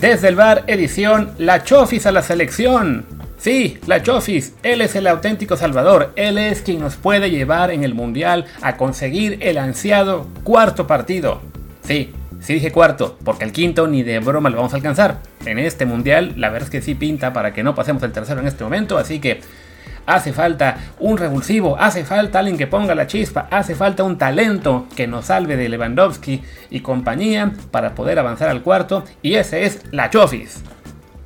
Desde el bar, edición La Chofis a la selección. Sí, La Chofis, él es el auténtico salvador, él es quien nos puede llevar en el Mundial a conseguir el ansiado cuarto partido. Sí, sí dije cuarto, porque el quinto ni de broma lo vamos a alcanzar. En este Mundial, la verdad es que sí pinta para que no pasemos el tercero en este momento, así que hace falta un revulsivo, hace falta alguien que ponga la chispa, hace falta un talento que nos salve de Lewandowski y compañía para poder avanzar al cuarto, y ese es la Chofis.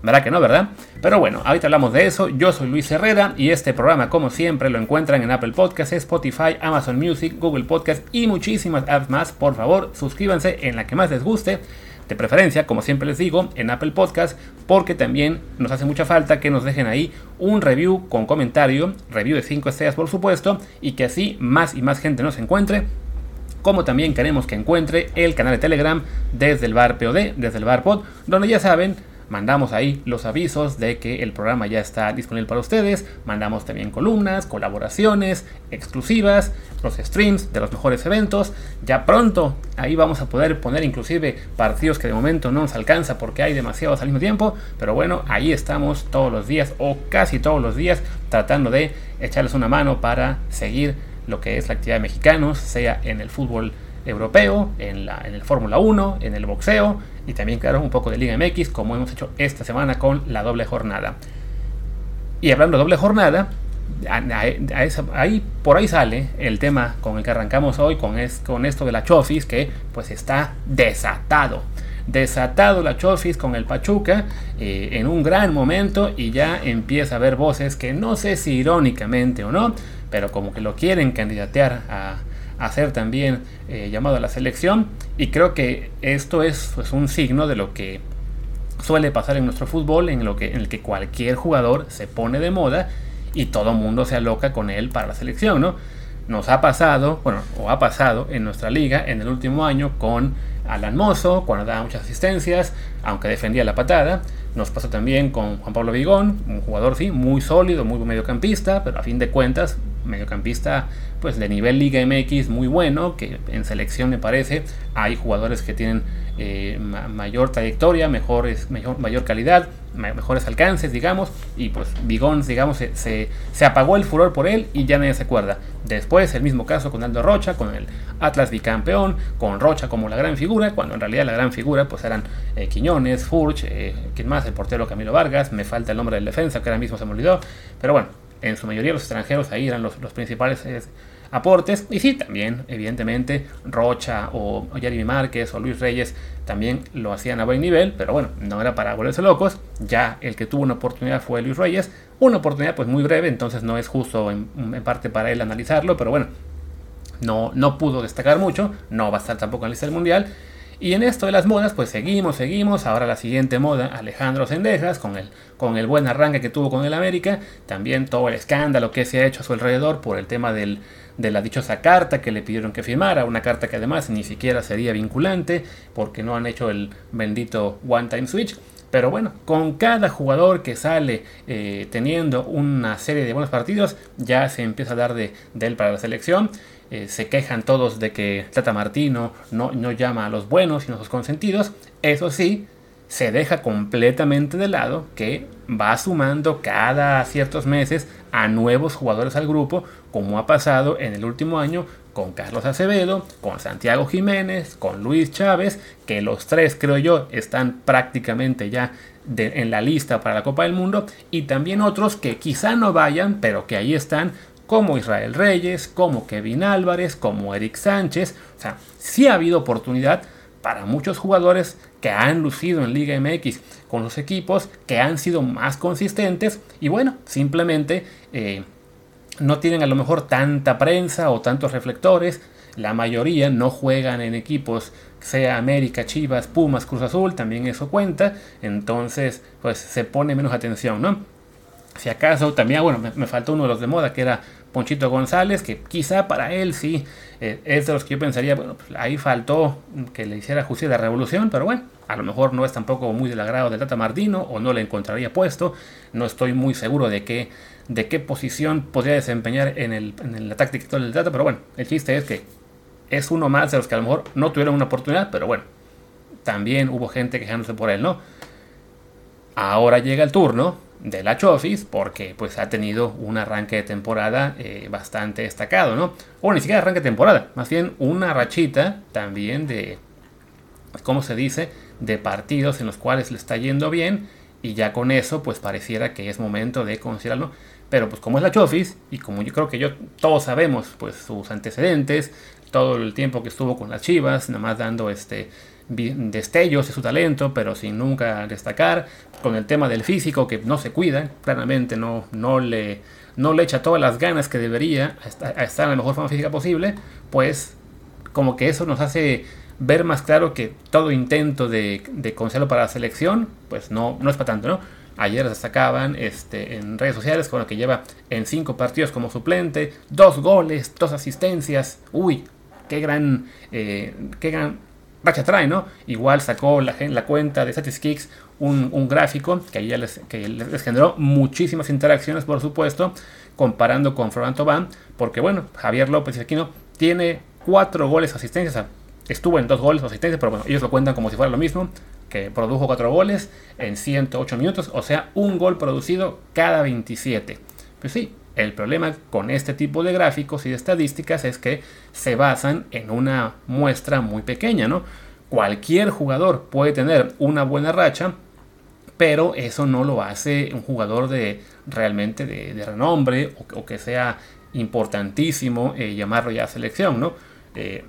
¿Verdad que no, verdad? Pero bueno, ahorita hablamos de eso. Yo soy Luis Herrera y este programa, como siempre, lo encuentran en Apple Podcasts, Spotify, Amazon Music, Google Podcasts y muchísimas apps más. Por favor, suscríbanse en la que más les guste de preferencia, como siempre les digo, en Apple Podcast, porque también nos hace mucha falta que nos dejen ahí un review con comentario, review de 5 estrellas por supuesto, y que así más y más gente nos encuentre. Como también queremos que encuentre el canal de Telegram desde el bar POD, desde el bar Pod, donde ya saben, mandamos ahí los avisos de que el programa ya está disponible para ustedes, mandamos también columnas, colaboraciones exclusivas, los streams de los mejores eventos, ya pronto ahí vamos a poder poner inclusive partidos que de momento no nos alcanza porque hay demasiados al mismo tiempo, pero bueno, ahí estamos todos los días o casi todos los días tratando de echarles una mano para seguir lo que es la actividad de mexicanos, sea en el fútbol europeo, en, la, en el Fórmula 1, en el boxeo y también, claro, un poco de Liga MX, como hemos hecho esta semana con la doble jornada. Y hablando de doble jornada, ahí, por ahí sale el tema con el que arrancamos hoy, con, es, con esto de la Chofis, que pues está desatado. Desatado la Chofis con el Pachuca eh, en un gran momento y ya empieza a haber voces que no sé si irónicamente o no, pero como que lo quieren candidatear a, hacer también eh, llamado a la selección y creo que esto es pues, un signo de lo que suele pasar en nuestro fútbol en, lo que, en el que cualquier jugador se pone de moda y todo mundo se aloca con él para la selección, ¿no? Nos ha pasado, bueno, o ha pasado en nuestra liga en el último año con Alan Mozo, cuando daba muchas asistencias, aunque defendía la patada. Nos pasó también con Juan Pablo Vigón, un jugador, sí, muy sólido, muy mediocampista, pero a fin de cuentas, mediocampista pues de nivel Liga MX muy bueno, que en selección me parece hay jugadores que tienen eh, mayor trayectoria, mejores, mejor, mayor calidad, mejores alcances, digamos, y pues Bigón, digamos, se, se, apagó el furor por él y ya nadie se acuerda. Después el mismo caso con Aldo Rocha, con el Atlas bicampeón, con Rocha como la gran figura, cuando en realidad la gran figura pues eran eh, Quiñones, Furch, eh, ¿quién más? El portero Camilo Vargas, me falta el nombre del defensa que ahora mismo se me olvidó, pero bueno, en su mayoría los extranjeros ahí eran los, los principales aportes. Y sí, también, evidentemente, Rocha o, Jeremy Márquez o Luis Reyes también lo hacían a buen nivel, pero bueno, no era para volverse locos. Ya el que tuvo una oportunidad fue Luis Reyes, una oportunidad pues muy breve, entonces no es justo en, parte para él analizarlo, pero bueno, no, no pudo destacar mucho, no va a estar tampoco en la lista del mundial. Y en esto de las modas, pues seguimos, seguimos. Ahora la siguiente moda, Alejandro Sendejas, con el, con el buen arranque que tuvo con el América. También todo el escándalo que se ha hecho a su alrededor por el tema del, de la dichosa carta que le pidieron que firmara, una carta que además ni siquiera sería vinculante porque no han hecho el bendito One Time Switch. Pero bueno, con cada jugador que sale eh, teniendo una serie de buenos partidos, ya se empieza a dar de, él para la selección. Eh, se quejan todos de que Tata Martino no, no llama a los buenos, sino a los consentidos. Eso sí, se deja completamente de lado que va sumando cada ciertos meses a nuevos jugadores al grupo, como ha pasado en el último año con Carlos Acevedo, con Santiago Jiménez, con Luis Chávez, que los tres creo yo están prácticamente ya en la lista para la Copa del Mundo, y también otros que quizá no vayan, pero que ahí están, como Israel Reyes, como Kevin Álvarez, como Eric Sánchez, o sea, sí ha habido oportunidad para muchos jugadores que han lucido en Liga MX con los equipos, que han sido más consistentes y bueno, simplemente eh, no tienen a lo mejor tanta prensa o tantos reflectores. La mayoría no juegan en equipos, sea América, Chivas, Pumas, Cruz Azul, también eso cuenta. Entonces, pues se pone menos atención, ¿no? Si acaso también, bueno, me, faltó uno de los de moda que era Ponchito González, que quizá para él sí eh, es de los que yo pensaría, bueno, pues ahí faltó que le hiciera justicia de la revolución, pero bueno, a lo mejor no es tampoco muy del agrado de Tata Martino o no le encontraría puesto. No estoy muy seguro de qué, de qué posición podría desempeñar en, el, en la táctica del Tata, pero bueno, el chiste es que es uno más de los que a lo mejor no tuvieron una oportunidad, pero bueno, también hubo gente quejándose por él, ¿no? Ahora llega el turno de la Chofis porque pues ha tenido un arranque de temporada eh, bastante destacado, ¿no? O ni siquiera arranque de temporada, más bien una rachita también de, ¿cómo se dice? De partidos en los cuales le está yendo bien y ya con eso pues pareciera que es momento de considerarlo. Pero pues como es la Chofis y como yo creo que yo todos sabemos pues sus antecedentes, todo el tiempo que estuvo con las Chivas, nada más dando este destellos de su talento, pero sin nunca destacar, con el tema del físico que no se cuida, claramente no, no, le, no le echa todas las ganas que debería a estar en la mejor forma física posible, pues como que eso nos hace ver más claro que todo intento de, de para la selección, pues no, no es para tanto, ¿no? Ayer destacaban este, en redes sociales con lo que lleva en cinco partidos como suplente, dos goles, dos asistencias. Uy, qué gran, eh, qué gran racha trae, ¿no? Igual sacó la, la cuenta de Statistics un, un gráfico que, ya les, que les generó muchísimas interacciones, por supuesto, comparando con Florent Tobán, porque bueno, Javier López y Aquino tiene cuatro goles asistencias, estuvo en dos goles asistencias, pero bueno, ellos lo cuentan como si fuera lo mismo, que produjo cuatro goles en 108 minutos, o sea, un gol producido cada 27. Pues sí, el problema con este tipo de gráficos y estadísticas es que se basan en una muestra muy pequeña, ¿no? Cualquier jugador puede tener una buena racha, pero eso no lo hace un jugador de realmente de, renombre o, que sea importantísimo eh, llamarlo ya selección, ¿no? Eh,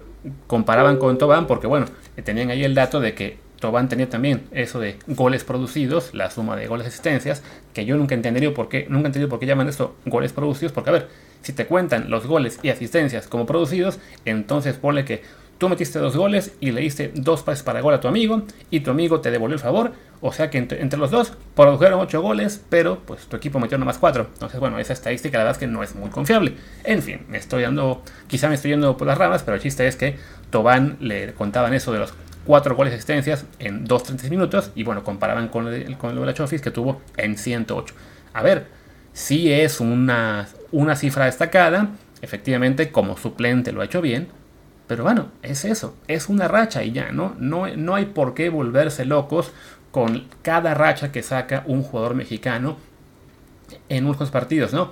comparaban con Tobán porque, bueno, tenían ahí el dato de que Tobán tenía también eso de goles producidos, la suma de goles asistencias, que yo nunca entendería por qué, nunca entendido por qué llaman esto goles producidos, porque a ver, si te cuentan los goles y asistencias como producidos, entonces ponle que tú metiste dos goles y le diste dos pases para gol a tu amigo y tu amigo te devolvió el favor, o sea que entre, los dos produjeron ocho goles, pero pues tu equipo metió nomás cuatro. Entonces, bueno, esa estadística la verdad es que no es muy confiable. En fin, me estoy dando, quizá me estoy yendo por las ramas, pero el chiste es que Tobán le contaban eso de los 4 goles de asistencias en 2.36 minutos y bueno, comparaban con el, con el de la Chofis que tuvo en 108. A ver, si es una, una cifra destacada, efectivamente como suplente lo ha hecho bien, pero bueno, es eso, es una racha y ya, ¿no? No, no hay por qué volverse locos con cada racha que saca un jugador mexicano en unos partidos, ¿no?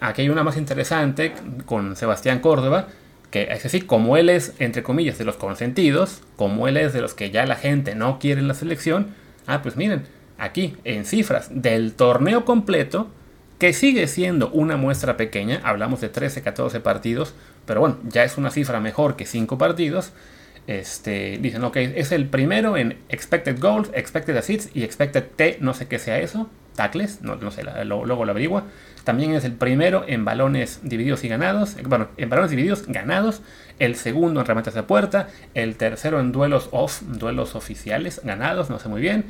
aquí hay una más interesante con Sebastián Córdoba, que es así, como él es, entre comillas, de los consentidos, como él es de los que ya la gente no quiere en la selección, ah, pues miren, aquí en cifras del torneo completo, que sigue siendo una muestra pequeña, hablamos de 13, 14 partidos, pero bueno, ya es una cifra mejor que 5 partidos. Este, dicen, ok, es el primero en expected goals, expected assists y expected T, no sé qué sea eso, tackles, no, no sé, luego lo averigua. También es el primero en balones divididos y ganados. Bueno, en balones divididos ganados. El segundo en remates de puerta. El tercero en duelos off, duelos oficiales ganados, no sé muy bien.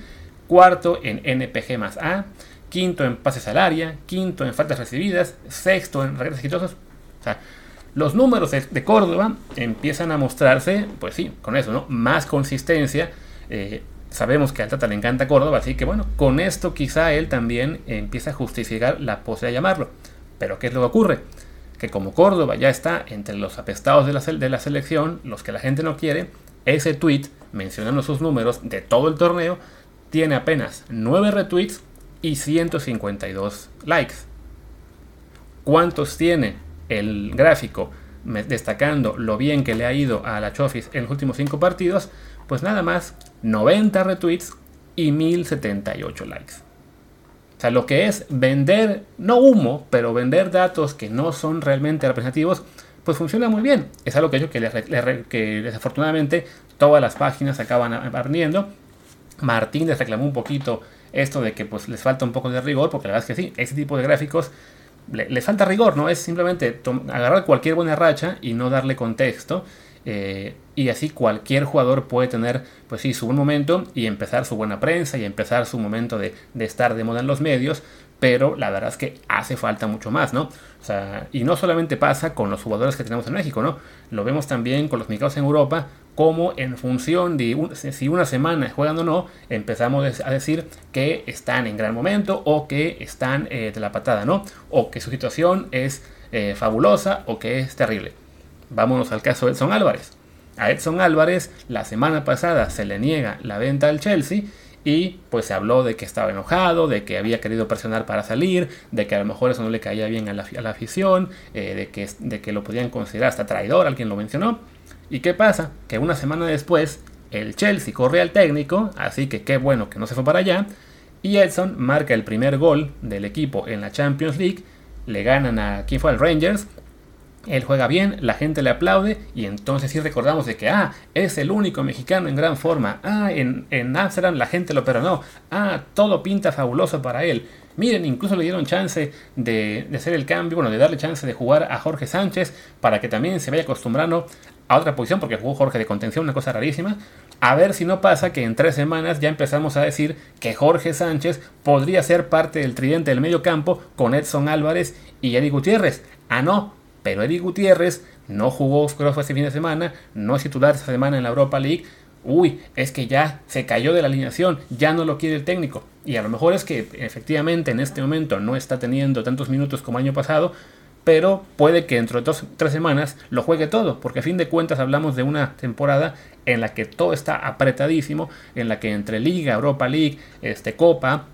Cuarto en NPG más A. Quinto en pases al área. Quinto en faltas recibidas. Sexto en regresos exitosos. O sea, los números de, Córdoba empiezan a mostrarse, pues sí, con eso, ¿no? Más consistencia. Eh, sabemos que al Tata le encanta Córdoba, así que bueno, con esto quizá él también empieza a justificar la posibilidad de llamarlo. Pero ¿qué es lo que ocurre? Que como Córdoba ya está entre los apestados de la, selección, los que la gente no quiere, ese tweet mencionando sus números de todo el torneo tiene apenas 9 retweets y 152 likes. ¿Cuántos tiene el gráfico destacando lo bien que le ha ido a la Chofis en los últimos 5 partidos? Pues nada más 90 retweets y 1078 likes. O sea, lo que es vender, no humo, pero vender datos que no son realmente representativos, pues funciona muy bien. Es algo que, que, que desafortunadamente todas las páginas acaban aprendiendo. Martín les reclamó un poquito esto de que pues les falta un poco de rigor, porque la verdad es que sí, ese tipo de gráficos les falta rigor, ¿no? Es simplemente agarrar cualquier buena racha y no darle contexto. Eh, y así cualquier jugador puede tener, pues sí, su buen momento y empezar su buena prensa y empezar su momento de, estar de moda en los medios, pero la verdad es que hace falta mucho más, ¿no? O sea, y no solamente pasa con los jugadores que tenemos en México, ¿no? Lo vemos también con los mexicanos en Europa, como en función de si una semana juegan o no, empezamos a decir que están en gran momento o que están eh, de la patada, ¿no? O que su situación es eh, fabulosa o que es terrible. Vámonos al caso de Edson Álvarez. A Edson Álvarez la semana pasada se le niega la venta al Chelsea y pues se habló de que estaba enojado, de que había querido presionar para salir, de que a lo mejor eso no le caía bien a la, afición, eh, de, que, de que lo podían considerar hasta traidor, alguien lo mencionó. ¿Y qué pasa? Que una semana después el Chelsea corre al técnico, así que qué bueno que no se fue para allá, y Edson marca el primer gol del equipo en la Champions League, le ganan a, ¿quién fue? Al Rangers, él juega bien, la gente le aplaude y entonces sí recordamos de que, ah, es el único mexicano en gran forma, ah, en, en Amsterdam la gente lo perdonó, ah, todo pinta fabuloso para él. Miren, incluso le dieron chance de, de, hacer el cambio, bueno, de darle chance de jugar a Jorge Sánchez para que también se vaya acostumbrando a otra posición, porque jugó Jorge de contención, una cosa rarísima. A ver si no pasa que en tres semanas ya empezamos a decir que Jorge Sánchez podría ser parte del tridente del medio campo con Edson Álvarez y Eddie Gutiérrez. Ah, no, pero Eddie Gutiérrez no jugó creo este fin de semana, no es titular esta semana en la Europa League. Uy, es que ya se cayó de la alineación, ya no lo quiere el técnico. Y a lo mejor es que efectivamente en este momento no está teniendo tantos minutos como año pasado, pero puede que dentro de dos, tres semanas lo juegue todo, porque a fin de cuentas hablamos de una temporada en la que todo está apretadísimo, en la que entre Liga, Europa League, este, Copa,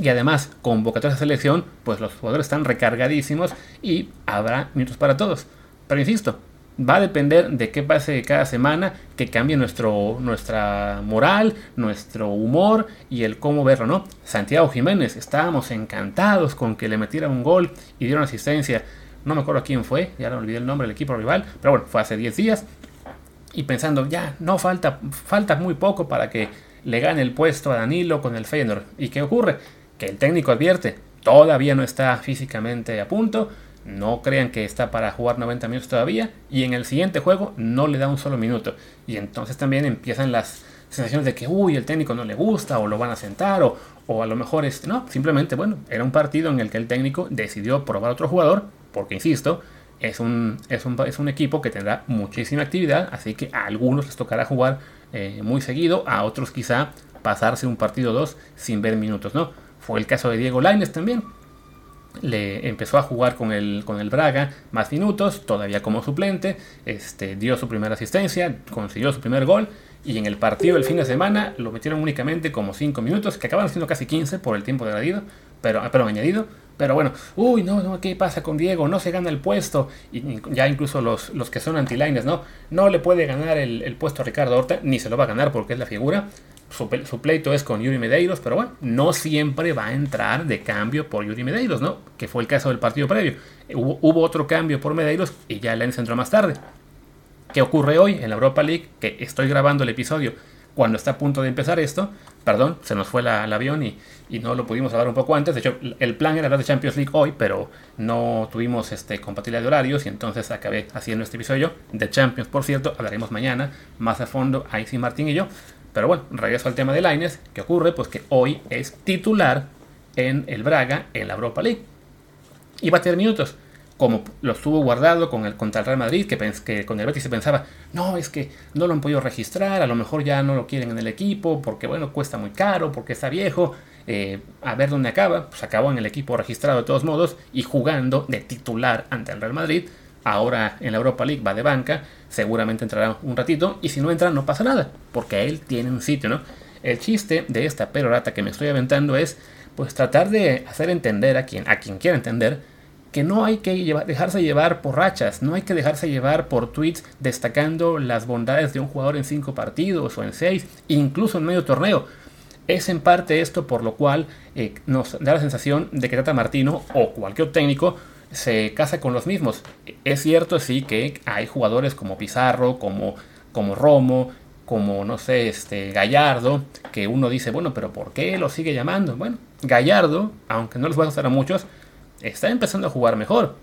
y además, convocatoria de selección, pues los jugadores están recargadísimos y habrá minutos para todos. Pero insisto, va a depender de qué pase cada semana, que cambie nuestro, nuestra moral, nuestro humor y el cómo verlo, ¿no? Santiago Jiménez, estábamos encantados con que le metiera un gol y dieron asistencia. No me acuerdo quién fue, ya no olvidé el nombre del equipo rival, pero bueno, fue hace 10 días. Y pensando, ya, no falta, falta muy poco para que le gane el puesto a Danilo con el Feyenoord. ¿Y qué ocurre? Que el técnico advierte, todavía no está físicamente a punto, no crean que está para jugar 90 minutos todavía, y en el siguiente juego no le da un solo minuto. Y entonces también empiezan las sensaciones de que, uy, el técnico no le gusta, o lo van a sentar, o, o a lo mejor, este, no, simplemente, bueno, era un partido en el que el técnico decidió probar a otro jugador, porque, insisto, es un, es un, es un equipo que tendrá muchísima actividad, así que a algunos les tocará jugar eh, muy seguido, a otros quizá pasarse un partido o dos sin ver minutos, ¿no? Fue el caso de Diego Laines también. Le empezó a jugar con el, con el Braga más minutos, todavía como suplente. Este, dio su primera asistencia, consiguió su primer gol. Y en el partido del fin de semana lo metieron únicamente como 5 minutos, que acaban siendo casi 15 por el tiempo añadido. Pero, pero añadido. Pero bueno, uy, no, no, ¿qué pasa con Diego? No se gana el puesto. Y ya incluso los, los que son anti-lines, ¿no? No le puede ganar el, el, puesto a Ricardo Horta, ni se lo va a ganar porque es la figura su, pleito es con Yuri Medeiros, pero bueno, no siempre va a entrar de cambio por Yuri Medeiros, ¿no? Que fue el caso del partido previo. Hubo, otro cambio por Medeiros y ya Lens entró más tarde. ¿Qué ocurre hoy en la Europa League? Que estoy grabando el episodio cuando está a punto de empezar esto. Perdón, se nos fue el avión y, no lo pudimos hablar un poco antes. De hecho, el plan era hablar de Champions League hoy, pero no tuvimos este, compatibilidad de horarios y entonces acabé haciendo este episodio de Champions. Por cierto, hablaremos mañana más a fondo, ahí sí Martín y yo. Pero bueno, regreso al tema de Laines. ¿Qué ocurre? Pues que hoy es titular en el Braga en la Europa League. Y va a tener minutos. Como lo estuvo guardado con el, contra el Real Madrid, que, que con el Betis se pensaba, no, es que no lo han podido registrar, a lo mejor ya no lo quieren en el equipo, porque bueno, cuesta muy caro, porque está viejo. Eh, a ver dónde acaba. Pues acabó en el equipo registrado de todos modos y jugando de titular ante el Real Madrid ahora en la Europa League va de banca, seguramente entrará un ratito, y si no entra no pasa nada, porque él tiene un sitio, ¿no? El chiste de esta perorata que me estoy aventando es, pues tratar de hacer entender a quien, a quien quiera entender, que no hay que dejarse llevar por rachas, no hay que dejarse llevar por tweets destacando las bondades de un jugador en cinco partidos o en seis, incluso en medio torneo. Es en parte esto por lo cual eh, nos da la sensación de que Tata Martino o cualquier técnico se casa con los mismos. Es cierto, sí, que hay jugadores como Pizarro, como, como Romo, como, no sé, este, Gallardo, que uno dice, bueno, pero ¿por qué lo sigue llamando? Bueno, Gallardo, aunque no les va a gustar a muchos, está empezando a jugar mejor.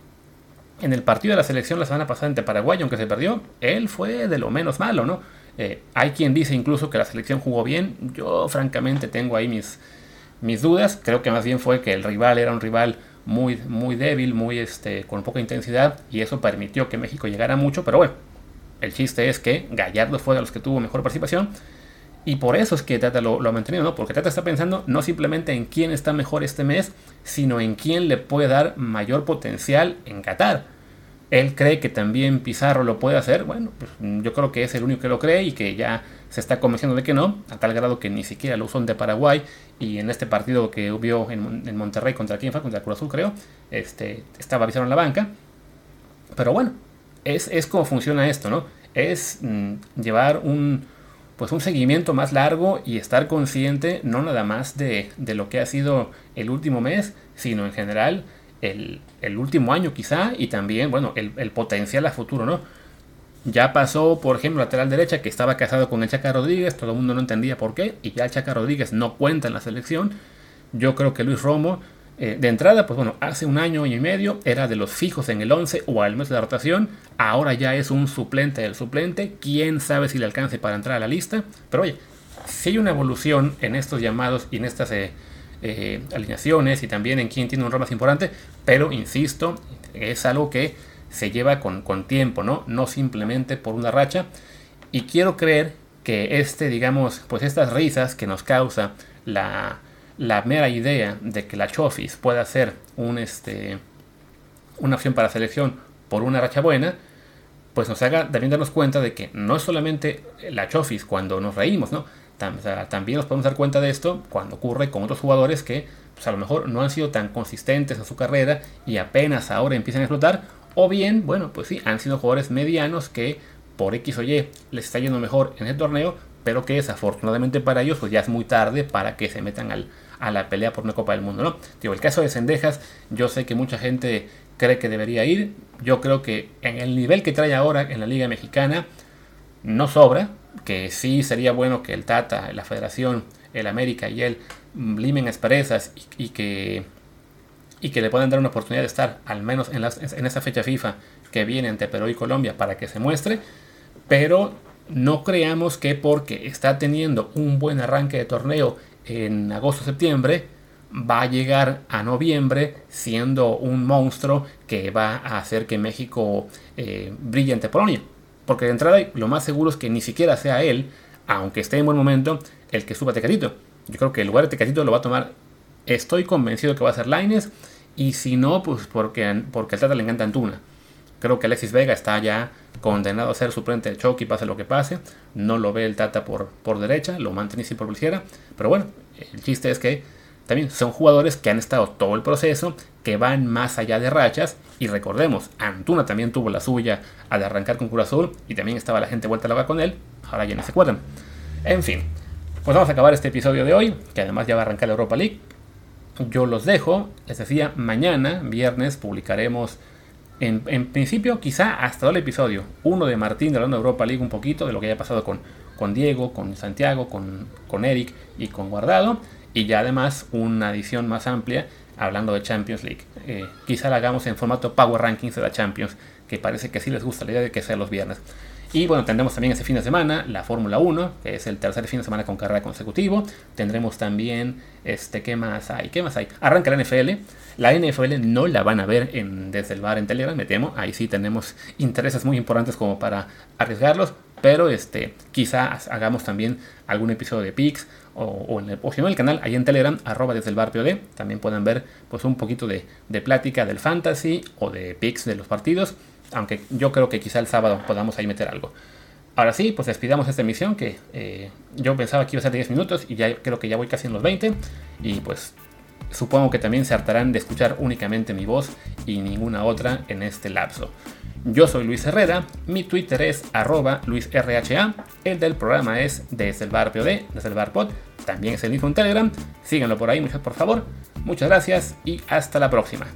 En el partido de la selección la semana pasada ante Paraguay, aunque se perdió, él fue de lo menos malo, ¿no? Eh, hay quien dice incluso que la selección jugó bien. Yo, francamente, tengo ahí mis, mis dudas. Creo que más bien fue que el rival era un rival muy, muy débil, muy este, con poca intensidad, y eso permitió que México llegara mucho, pero bueno, el chiste es que Gallardo fue de los que tuvo mejor participación, y por eso es que Tata lo, ha mantenido, ¿no? Porque Tata está pensando no simplemente en quién está mejor este mes, sino en quién le puede dar mayor potencial en Qatar. Él cree que también Pizarro lo puede hacer. Bueno, pues yo creo que es el único que lo cree y que ya se está convenciendo de que no, a tal grado que ni siquiera lo usó de Paraguay y en este partido que hubo en, Monterrey contra quién fue, contra Cruz Azul creo, este, estaba Pizarro en la banca. Pero bueno, es, es como funciona esto, ¿no? Es mm, llevar un, pues un seguimiento más largo y estar consciente no nada más de, de lo que ha sido el último mes, sino en general el, último año quizá y también, bueno, el, potencial a futuro, ¿no? Ya pasó, por ejemplo, lateral derecha que estaba casado con el Chaca Rodríguez, todo el mundo no entendía por qué, y ya el Chaca Rodríguez no cuenta en la selección. Yo creo que Luis Romo, eh, de entrada, pues bueno, hace un año, y medio, era de los fijos en el 11 o al mes de la rotación, ahora ya es un suplente del suplente, quién sabe si le alcance para entrar a la lista, pero oye, si hay una evolución en estos llamados y en estas... Eh, eh, alineaciones y también en quién tiene un rol más importante, pero insisto, es algo que se lleva con, con tiempo, ¿no? No simplemente por una racha. Y quiero creer que este, digamos, pues estas risas que nos causa la, la mera idea de que la Chofis pueda ser un, este, una opción para selección por una racha buena, pues nos haga también darnos cuenta de que no es solamente la Chofis cuando nos reímos, ¿no? También nos podemos dar cuenta de esto cuando ocurre con otros jugadores que pues, a lo mejor no han sido tan consistentes en su carrera y apenas ahora empiezan a explotar. O bien, bueno, pues sí, han sido jugadores medianos que por X o Y les está yendo mejor en el torneo, pero que desafortunadamente para ellos pues ya es muy tarde para que se metan al, a la pelea por una Copa del Mundo, ¿no? Digo, el caso de Sendejas, yo sé que mucha gente cree que debería ir, yo creo que en el nivel que trae ahora en la Liga Mexicana no sobra, que sí sería bueno que el Tata, la Federación, el América y él limen asperezas y, que, y que le puedan dar una oportunidad de estar al menos en, en esa fecha FIFA que viene entre Perú y Colombia para que se muestre, pero no creamos que porque está teniendo un buen arranque de torneo en agosto-septiembre, va a llegar a noviembre siendo un monstruo que va a hacer que México eh, brille ante Polonia. Porque de entrada lo más seguro es que ni siquiera sea él, aunque esté en buen momento, el que suba Tecatito. Yo creo que el lugar de Tecatito lo va a tomar, estoy convencido que va a ser Laines, y si no, pues porque, porque al Tata le encanta Antuna. Creo que Alexis Vega está ya condenado a ser suplente de Chucky, pase lo que pase. No lo ve el Tata por, por derecha, lo mantiene si por izquierda. Pero bueno, el chiste es que también son jugadores que han estado todo el proceso, que van más allá de rachas. Y recordemos, Antuna también tuvo la suya al arrancar con Cruz Azul y también estaba la gente vuelta a la con él. Ahora ya no se cuadran. En fin, pues vamos a acabar este episodio de hoy, que además ya va a arrancar la Europa League. Yo los dejo, les decía, mañana, viernes, publicaremos en, principio quizá hasta el episodio. Uno de Martín hablando de Europa League un poquito, de lo que haya pasado con, con Diego, con Santiago, con, con Eric y con Guardado. Y ya además una edición más amplia hablando de Champions League. Eh, quizá la hagamos en formato Power Rankings de la Champions, que parece que sí les gusta la idea de que sea los viernes. Y bueno, tendremos también ese fin de semana la Fórmula 1, que es el tercer fin de semana con carrera consecutivo. Tendremos también, este, ¿qué más hay? ¿Qué más hay? Arranca la NFL. La NFL no la van a ver en, desde el bar en Telegram, me temo. Ahí sí tenemos intereses muy importantes como para arriesgarlos. Pero este, quizá hagamos también algún episodio de Pix o, en el, o el canal, ahí en Telegram, arroba desde el bar POD, también pueden ver pues un poquito de, plática del fantasy o de picks de los partidos, aunque yo creo que quizá el sábado podamos ahí meter algo. Ahora sí, pues despidamos esta emisión que eh, yo pensaba que iba a ser de 10 minutos y ya creo que ya voy casi en los 20 y pues supongo que también se hartarán de escuchar únicamente mi voz y ninguna otra en este lapso. Yo soy Luis Herrera, mi Twitter es arroba luisrha, el del programa es desde el bar POD, desde el bar pod, también es el mismo en Telegram, síganlo por ahí, muchas por favor, muchas gracias y hasta la próxima.